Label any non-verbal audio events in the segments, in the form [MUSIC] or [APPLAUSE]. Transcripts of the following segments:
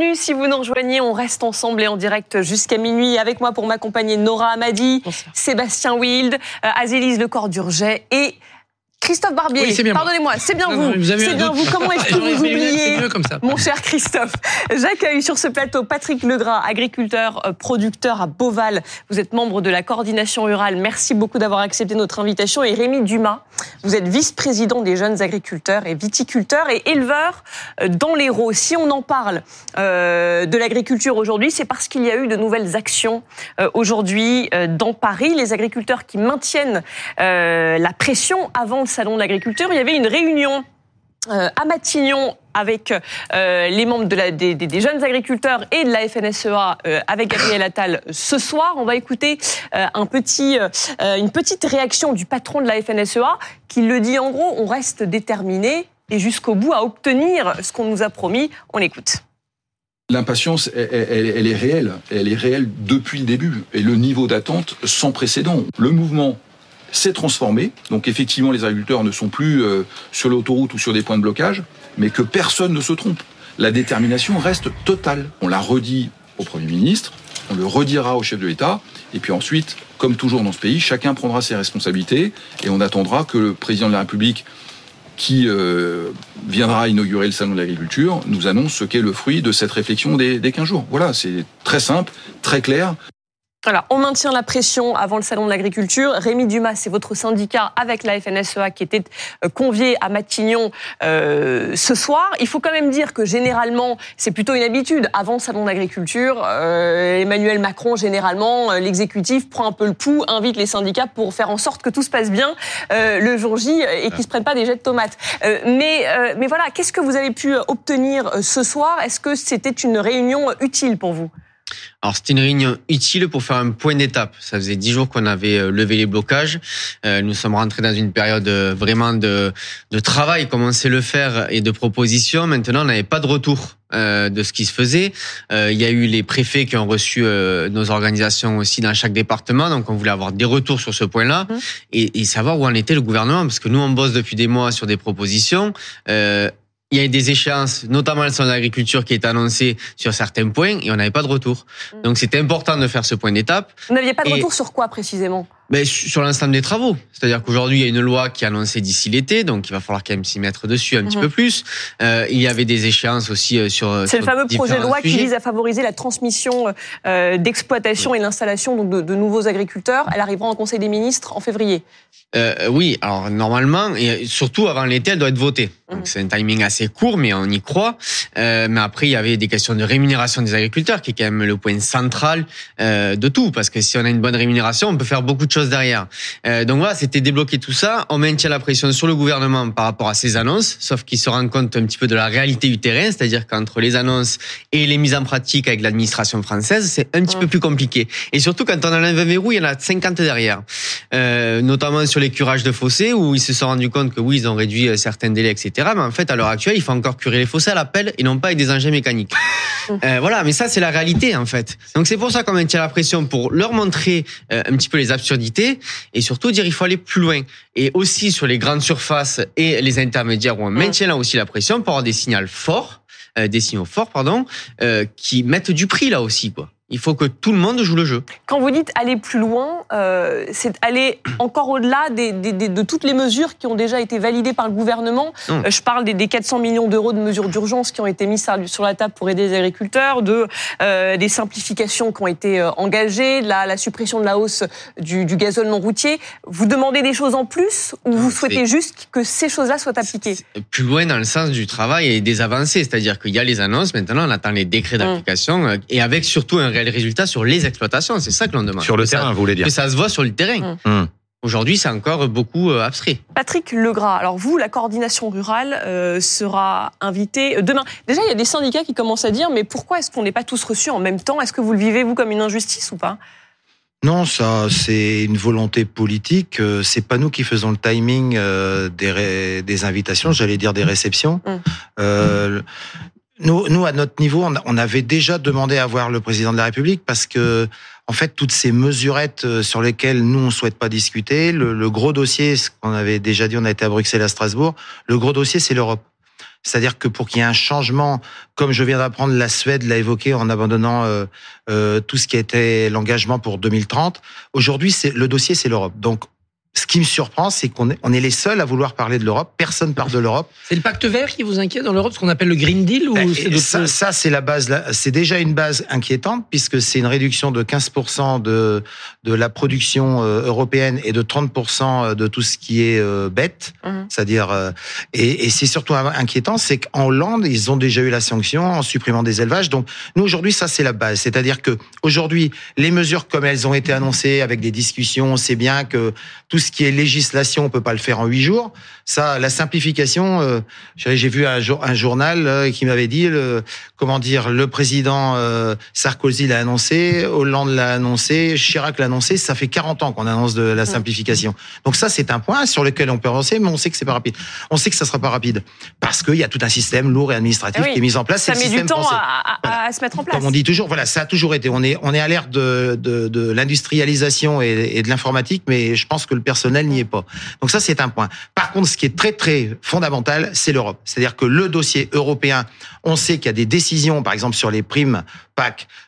bienvenue si vous nous rejoignez. On reste ensemble et en direct jusqu'à minuit. Avec moi pour m'accompagner Nora Amadi, Sébastien Wild, euh, Azélise Le Cordurget et Christophe Barbier, pardonnez-moi, c'est bien vous. C'est bien vous. Comment est-ce que vous oubliez Mon cher Christophe, j'accueille sur ce plateau Patrick Legras, agriculteur, euh, producteur à Beauval. Vous êtes membre de la coordination rurale. Merci beaucoup d'avoir accepté notre invitation. Et Rémi Dumas, vous êtes vice-président des jeunes agriculteurs et viticulteurs et éleveurs euh, dans l'Hérault. Si on en parle euh, de l'agriculture aujourd'hui, c'est parce qu'il y a eu de nouvelles actions aujourd'hui dans Paris. Les agriculteurs qui maintiennent la pression avant salon de l'agriculture, il y avait une réunion euh, à Matignon avec euh, les membres des, jeunes agriculteurs et de la FNSEA euh, avec Gabriel Attal ce soir. On va écouter une petite réaction du patron de la FNSEA qui le dit en gros, on reste déterminé et jusqu'au bout à obtenir ce qu'on nous a promis. On écoute. L'impatience, elle, est réelle. Elle est réelle depuis le début. Et le niveau d'attente sans précédent. Le mouvement s'est transformé. Donc effectivement, les agriculteurs ne sont plus euh, sur l'autoroute ou sur des points de blocage, mais que personne ne se trompe. La détermination reste totale. On l'a redit au Premier ministre, on le redira au chef de l'État, et puis ensuite, comme toujours dans ce pays, chacun prendra ses responsabilités, et on attendra que le président de la République qui euh, viendra inaugurer le salon de l'agriculture, nous annonce ce qu'est le fruit de cette réflexion des, des 15 jours. Voilà, c'est très simple, très clair. Alors, on maintient la pression avant le salon de l'agriculture. Rémi Dumas, c'est votre syndicat avec la FNSEA qui était euh, convié à Matignon euh, ce soir. Il faut quand même dire que généralement, c'est plutôt une habitude. Avant le salon de l'agriculture, euh, Emmanuel Macron, généralement, l'exécutif prend un peu le pouls, invite les syndicats pour faire en sorte que tout se passe bien le jour J et qu'ils se prennent pas des jets de tomates. mais, mais voilà, qu'est-ce que vous avez pu obtenir ce soir? Est-ce que c'était une réunion utile pour vous? Alors c'était une réunion utile pour faire un point d'étape. Ça faisait dix jours qu'on avait euh, levé les blocages. Euh, nous sommes rentrés dans une période euh, vraiment de, de travail, comme on sait le faire, et de propositions. Maintenant, on n'avait pas de retour de ce qui se faisait. il y a eu les préfets qui ont reçu nos organisations aussi dans chaque département, donc on voulait avoir des retours sur ce point-là mmh. et, et, savoir où en était le gouvernement, parce que nous on bosse depuis des mois sur des propositions il y a des échéances, notamment de l'agriculture qui est annoncé sur certains points et on n'avait pas de retour. Mm. Donc c'était important de faire ce point d'étape. Vous n'aviez pas de retour sur quoi précisément? Sur l'ensemble des travaux. C'est-à-dire qu'aujourd'hui, il y a une loi qui est annoncée d'ici l'été, donc il va falloir quand même s'y mettre dessus un petit mhm. peu plus. Euh, il y avait des échéances aussi euh, sur. C'est le fameux projet de loi qui vise à favoriser la transmission euh, d'exploitation et l'installation de, de, nouveaux agriculteurs. Elle arrivera en Conseil des ministres en février. Euh, oui, alors normalement, et surtout avant l'été, elle doit être votée. Donc mhm. c'est un timing assez court, mais on y croit. Euh, mais après, il y avait des questions de rémunération des agriculteurs, qui est quand même le point central euh, de tout, parce que si on a une bonne rémunération, on peut faire beaucoup de choses derrière. Euh, donc voilà, c'était débloquer tout ça. On maintient la pression sur le gouvernement par rapport à ces annonces, sauf qu'il se rend compte un petit peu de la réalité du terrain, c'est-à-dire qu'entre les annonces et les mises en pratique avec l'administration française, c'est un petit peu plus compliqué. Et surtout quand on a un verrou, il y en a 50 derrière, euh, notamment sur les curages de fossés où ils se sont rendus compte que oui, ils ont réduit euh, certains délais, etc. Mais en fait, à l'heure actuelle, il faut encore curer les fossés à la pelle et non pas avec des engins mécaniques. Euh, voilà, mais ça c'est la réalité en fait. Donc c'est pour ça qu'on maintient la pression pour leur montrer un petit peu les absurdités et surtout dire il faut aller plus loin. Et aussi sur les grandes surfaces et les intermédiaires où on maintient là aussi la pression pour avoir des signaux forts, euh, des signaux forts pardon, euh, qui mettent du prix là aussi quoi. Il faut que tout le monde joue le jeu. Quand vous dites aller plus loin, euh, c'est aller encore au-delà des, des, de toutes les mesures qui ont déjà été validées par le gouvernement. Euh, je parle des, des 400 millions d'euros de mesures d'urgence qui ont été mises sur la table pour aider les agriculteurs, de euh, des simplifications qui ont été engagées, la, la suppression de la hausse du, du gazole non routier. Vous demandez des choses en plus ou vous souhaitez juste que ces choses-là soient appliquées? Plus loin dans le sens du travail et des avancées, c'est-à-dire qu'il y a les annonces. Maintenant, on attend les décrets mmh. d'application et avec surtout un les résultats sur les exploitations. C'est ça que l'on demande. Sur le terrain, vous voulez dire Que ça se voit sur le terrain. Mmh. Mmh. Aujourd'hui, c'est encore beaucoup euh, abstrait. Patrick Legras, alors vous, la coordination rurale euh, sera invitée euh, demain. Déjà, il y a des syndicats qui commencent à dire, mais pourquoi est-ce qu'on n'est pas tous reçus en même temps? Est-ce que vous le vivez, vous, comme une injustice ou pas? Non, ça, c'est une volonté politique. C'est pas nous qui faisons le timing des, des invitations, j'allais dire des réceptions. Mmh. Nous, nous, à notre niveau, on avait déjà demandé à voir le président de la République parce que, en fait, toutes ces mesurettes euh, sur lesquelles nous on souhaite pas discuter, le, gros dossier, ce qu'on avait déjà dit, on a été à Bruxelles, à Strasbourg. Le gros dossier, c'est l'Europe. C'est-à-dire que pour qu'il y ait un changement, comme je viens d'apprendre, la Suède l'a évoqué en abandonnant euh, euh, tout ce qui était l'engagement pour 2030. Aujourd'hui, le dossier, c'est l'Europe. Donc ce qui me surprend, c'est qu'on est, on est les seuls à vouloir parler de l'Europe. Personne parle de l'Europe. C'est le pacte vert qui vous inquiète dans l'Europe, ce qu'on appelle le Green Deal ou ben, ça, ça c'est la base. C'est déjà une base inquiétante puisque c'est une réduction de 15% de de la production euh, européenne et de 30% de tout ce qui est euh, bête, mhm. c'est-à-dire euh, et, et c'est surtout inquiétant, c'est qu'en Hollande ils ont déjà eu la sanction en supprimant des élevages. Donc nous aujourd'hui ça c'est la base, c'est-à-dire que aujourd'hui les mesures comme elles ont été annoncées avec des discussions, on sait bien que tout ce qui est législation, on peut pas le faire en huit jours. Ça, la simplification. Euh, j'ai vu un, un journal euh, qui m'avait dit, le, comment dire, le président euh, Sarkozy l'a annoncé, Hollande l'a annoncé, Chirac l'a annoncé. Ça fait 40 ans qu'on annonce de la simplification. Donc ça, c'est un point sur lequel on peut avancer, mais on sait que c'est pas rapide. On sait que ça sera pas rapide parce qu'il y a tout un système lourd et administratif eh qui est mis en place. Ça met du temps à, à, se mettre en place. Comme on dit toujours, voilà, ça a toujours été. On est on est à l'ère de, de, de l'industrialisation et, et de l'informatique, mais je pense que le personnel n'y est pas. Donc ça, c'est un point. Par contre, ce qui est très très fondamental, c'est l'Europe. C'est-à-dire que le dossier européen, on sait qu'il y a des décisions, par exemple sur les primes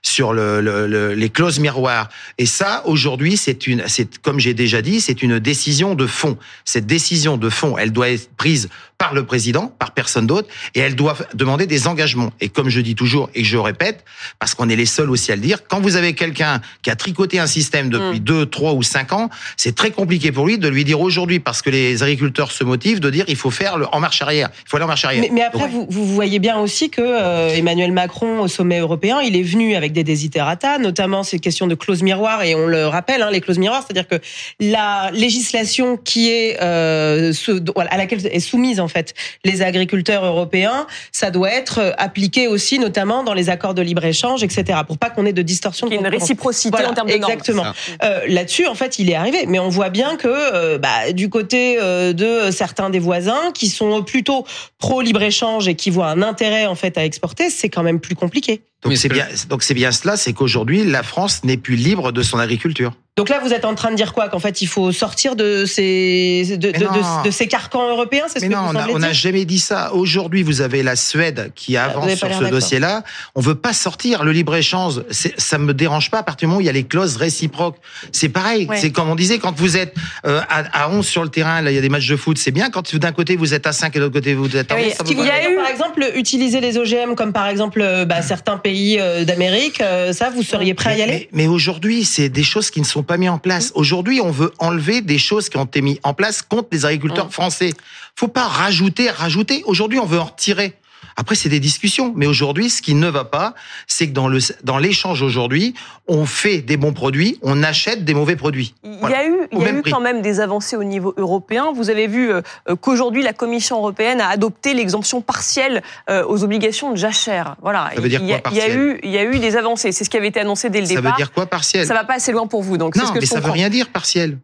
Sur le, les clauses miroirs. Et ça, aujourd'hui, c'est une, c'est comme j'ai déjà dit, c'est une décision de fond. Cette décision de fond, elle doit être prise par le président, par personne d'autre, et elle doit demander des engagements. Et comme je dis toujours et je répète, parce qu'on est les seuls aussi à le dire, quand vous avez quelqu'un qui a tricoté un système depuis mm. deux, trois ou cinq ans, c'est très compliqué pour lui de lui dire aujourd'hui, parce que les agriculteurs se motivent, de dire il faut faire le en marche arrière. Il faut aller en marche arrière. Mais, après, vous, vous, voyez bien aussi que euh, Emmanuel Macron, au sommet européen, il est venu avec des desiderata, notamment ces questions de clauses miroirs, et on le rappelle, hein, les clauses miroirs, c'est-à-dire que la législation qui est euh, à laquelle est soumise en fait les agriculteurs européens, ça doit être euh, appliqué aussi, notamment dans les accords de libre échange, etc. Pour pas qu'on ait de distorsion. de une réciprocité en termes de exactement. Euh, Là-dessus, en fait, il est arrivé, mais on voit bien que euh, bah, du côté euh, de certains des voisins qui sont plutôt pro libre échange et qui voient un intérêt en fait à exporter, c'est quand même plus compliqué. Donc c'est bien, donc c'est bien cela, c'est qu'aujourd'hui la France n'est plus libre de son agriculture. Donc là, vous êtes en train de dire quoi? Qu'en fait, il faut sortir de ces de, de, de, ces carcans européens C'est ce que non, on n'a jamais dit ça. Aujourd'hui, vous avez la Suède qui ah, avance sur ce dossier-là. On veut pas sortir le libre échange. Ça me dérange pas à partir du moment où il y a les clauses réciproques. C'est pareil. C'est comme on disait quand vous êtes euh, à, à, 11 sur le terrain, là, il y a des matchs de foot, c'est bien. Quand d'un côté vous êtes à 5 et de l'autre côté vous êtes à 11. il y a eu, par exemple, utiliser les OGM comme par exemple euh, bah, certains pays euh, d'Amérique. Ça, vous seriez prêt à y aller? Mais, mais aujourd'hui, c'est des choses qui ne sont pas mises en place. Mmh. Aujourd'hui, on veut enlever des choses qui ont été mises en place contre les agriculteurs mmh. français. Faut pas rajouter, rajouter. Aujourd'hui, on veut en retirer. Après, c'est des discussions. Mais aujourd'hui, ce qui ne va pas, c'est que dans le dans l'échange aujourd'hui, on fait des bons produits, on achète des mauvais produits. Il y a eu, il y a eu quand même des avancées au niveau européen. Vous avez vu euh, qu'aujourd'hui, la Commission européenne a adopté l'exemption partielle euh, aux obligations de jachère. Voilà. Ça veut dire quoi, il y, a, il y a eu, il y a eu des avancées. C'est ce qui avait été annoncé dès le départ. Ça veut dire quoi partiel Ça va pas assez loin pour vous. Donc non, ce que mais ça veut rien dire partiel.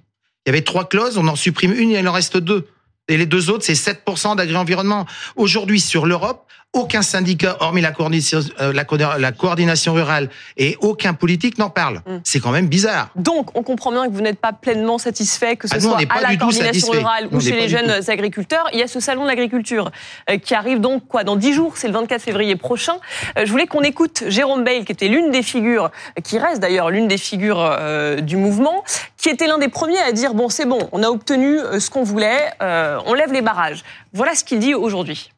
Il y avait trois clauses, on en supprime une, et il en reste deux. Et les deux autres, c'est 7% d'agri-environnement. Aujourd'hui, sur l'Europe, aucun syndicat, hormis la coordination, euh, la, coordination rurale, et aucun politique n'en parle. Mm. C'est quand même bizarre. Donc, on comprend bien que vous n'êtes pas pleinement satisfait, que ce ah, soit à la coordination rurale ou chez les jeunes agriculteurs. Il y a ce salon de l'agriculture euh, qui arrive donc quoi dans 10 jours, c'est le 24 février prochain. Euh, je voulais qu'on écoute Jérôme Bale, qui était l'une des figures, qui reste d'ailleurs l'une des figures du mouvement, qui était l'un des premiers à dire bon, c'est bon, on a obtenu ce qu'on voulait, on lève les barrages. Voilà ce qu'il dit aujourd'hui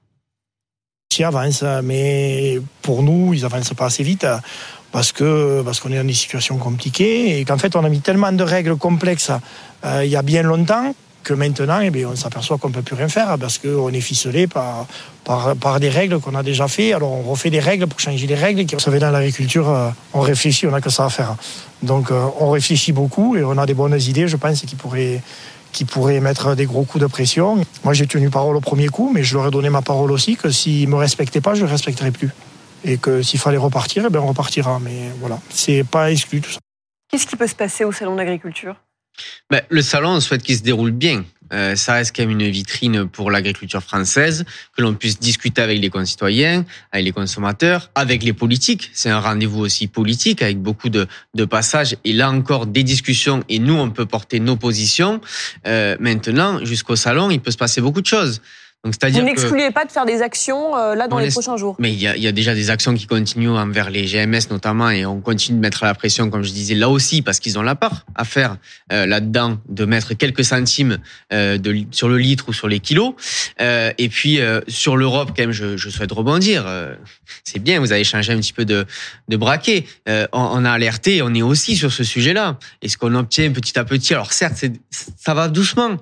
qui avancent, mais pour nous, ils avancent pas assez vite parce que parce qu'on est dans des situations compliquées et qu'en fait on a mis tellement de règles complexes euh, il y a bien longtemps que maintenant eh bien, on s'aperçoit qu'on ne peut plus rien faire parce qu'on est ficelé par, par, des règles qu'on a déjà fait. Alors on refait des règles pour changer les règles. Vous savez, dans l'agriculture, euh, on réfléchit, on n'a que ça à faire. Donc euh, on réfléchit beaucoup et on a des bonnes idées, je pense, qui pourraient qui pourrait mettre des gros coups de pression. Moi, j'ai tenu parole au premier coup, mais je leur ai donné ma parole aussi que s'ils me respectaient pas, je ne les respecterais plus. Et que s'il fallait repartir, eh bien, on repartira. Mais voilà, c'est pas exclu tout ça. Qu'est-ce qui peut se passer au salon d'agriculture? Ben, Le salon, on souhaite qu'il se déroule bien. Euh, ça reste quand même une vitrine pour l'agriculture française, que l'on puisse discuter avec les concitoyens, avec les consommateurs, avec les politiques. C'est un rendez-vous aussi politique avec beaucoup de, de, passages et là encore des discussions et nous on peut porter nos positions. Euh, maintenant, jusqu'au salon, il peut se passer beaucoup de choses. Donc, c'est-à-dire Vous n'excluez pas de faire des actions euh, là dans les, prochains jours Mais il y, a, il y, a, déjà des actions qui continuent envers les GMS notamment et on continue de mettre la pression, comme je disais, là aussi, parce qu'ils ont la part à faire euh, là-dedans, de mettre quelques centimes euh, de, sur le litre ou sur les kilos. Euh, et puis sur l'Europe, quand même, je, je souhaite rebondir. c'est bien, vous avez changé un petit peu de, de braquet. On, on, a alerté, on est aussi sur ce sujet-là. Et ce qu'on obtient petit à petit, alors certes, ça va doucement,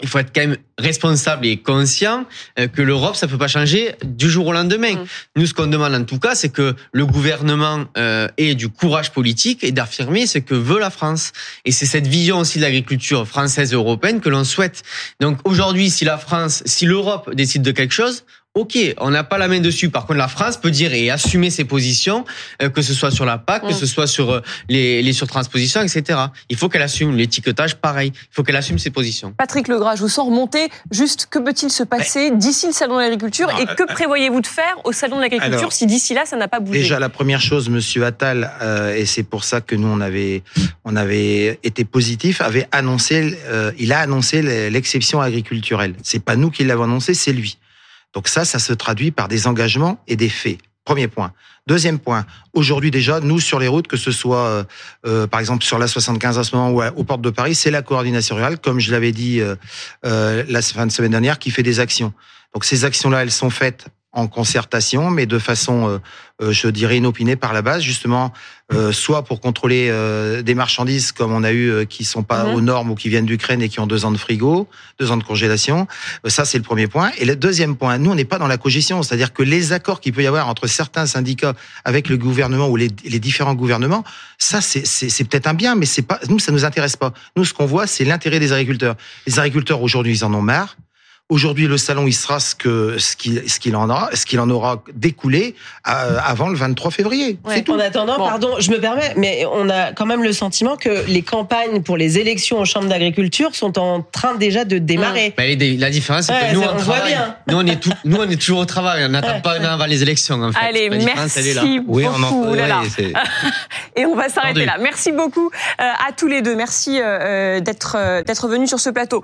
il faut être quand même responsable et conscient euh, que l'Europe, ça peut pas changer du jour au lendemain. Mm. Nous, ce qu'on demande en tout cas, c'est que le gouvernement euh, ait du courage politique et d'affirmer ce que veut la France. Et c'est cette vision aussi de l'agriculture française et européenne que l'on souhaite. Donc aujourd'hui, si la France, si l'Europe décide de quelque chose, Ok, on n'a pas la main dessus. Par contre, la France peut dire et assumer ses positions, euh, que ce soit sur la PAC, que ce soit sur euh, les, les surtranspositions, etc. Il faut qu'elle assume l'étiquetage, pareil. Il faut qu'elle assume ses positions. Patrick Legras, je vous sens remonter. Juste, que peut-il se passer d'ici le salon de l'agriculture et que euh, prévoyez-vous de faire au salon de l'agriculture si d'ici là ça n'a pas bougé? Déjà, la première chose, Monsieur Attal, et c'est pour ça que nous on avait on avait été positif, avait annoncé, il a annoncé l'exception agriculturelle. C'est pas nous qui l'avons annoncé, c'est lui. Donc ça, ça se traduit par des engagements et des faits. Premier point. Deuxième point. Aujourd'hui déjà, nous sur les routes, que ce soit euh, euh, par exemple sur la 75 à ce moment ou aux portes de Paris, c'est la coordination rurale, comme je l'avais dit euh, la fin de semaine dernière, qui fait des actions. Donc ces actions-là, elles sont faites en concertation, mais de façon, euh, euh, je dirais, inopinée par la base, justement, euh, soit pour contrôler des marchandises comme on a eu qui sont pas mhm. aux normes ou qui viennent d'Ukraine et qui ont deux ans de frigo, deux ans de congélation. ça, c'est le premier point. Et le deuxième point, nous, on n'est pas dans la cogestion, c'est-à-dire que les accords qu'il peut y avoir entre certains syndicats avec le gouvernement ou les, les différents gouvernements, ça, c'est peut-être un bien, mais c'est pas nous, ça nous intéresse pas. Nous, ce qu'on voit, c'est l'intérêt des agriculteurs. Les agriculteurs aujourd'hui, ils en ont marre. Aujourd'hui, le salon, il sera ce que ce qu'il ce qu'il en aura, ce qu'il en aura découlé euh, avant le 23 février. tout. En attendant, pardon, je me permets, mais on a quand même le sentiment que les campagnes pour les élections aux chambres d'agriculture sont en train déjà de démarrer. Bah, la différence, c'est que nous, on, travaille. Nous, on est tout, nous, on est toujours au travail. On n'attend pas avant les élections. En fait. Allez, merci là. beaucoup. Oui, on en... [LAUGHS] Et on va s'arrêter là. Merci beaucoup euh, à tous les deux. Merci euh, d'être d'être venus sur ce plateau.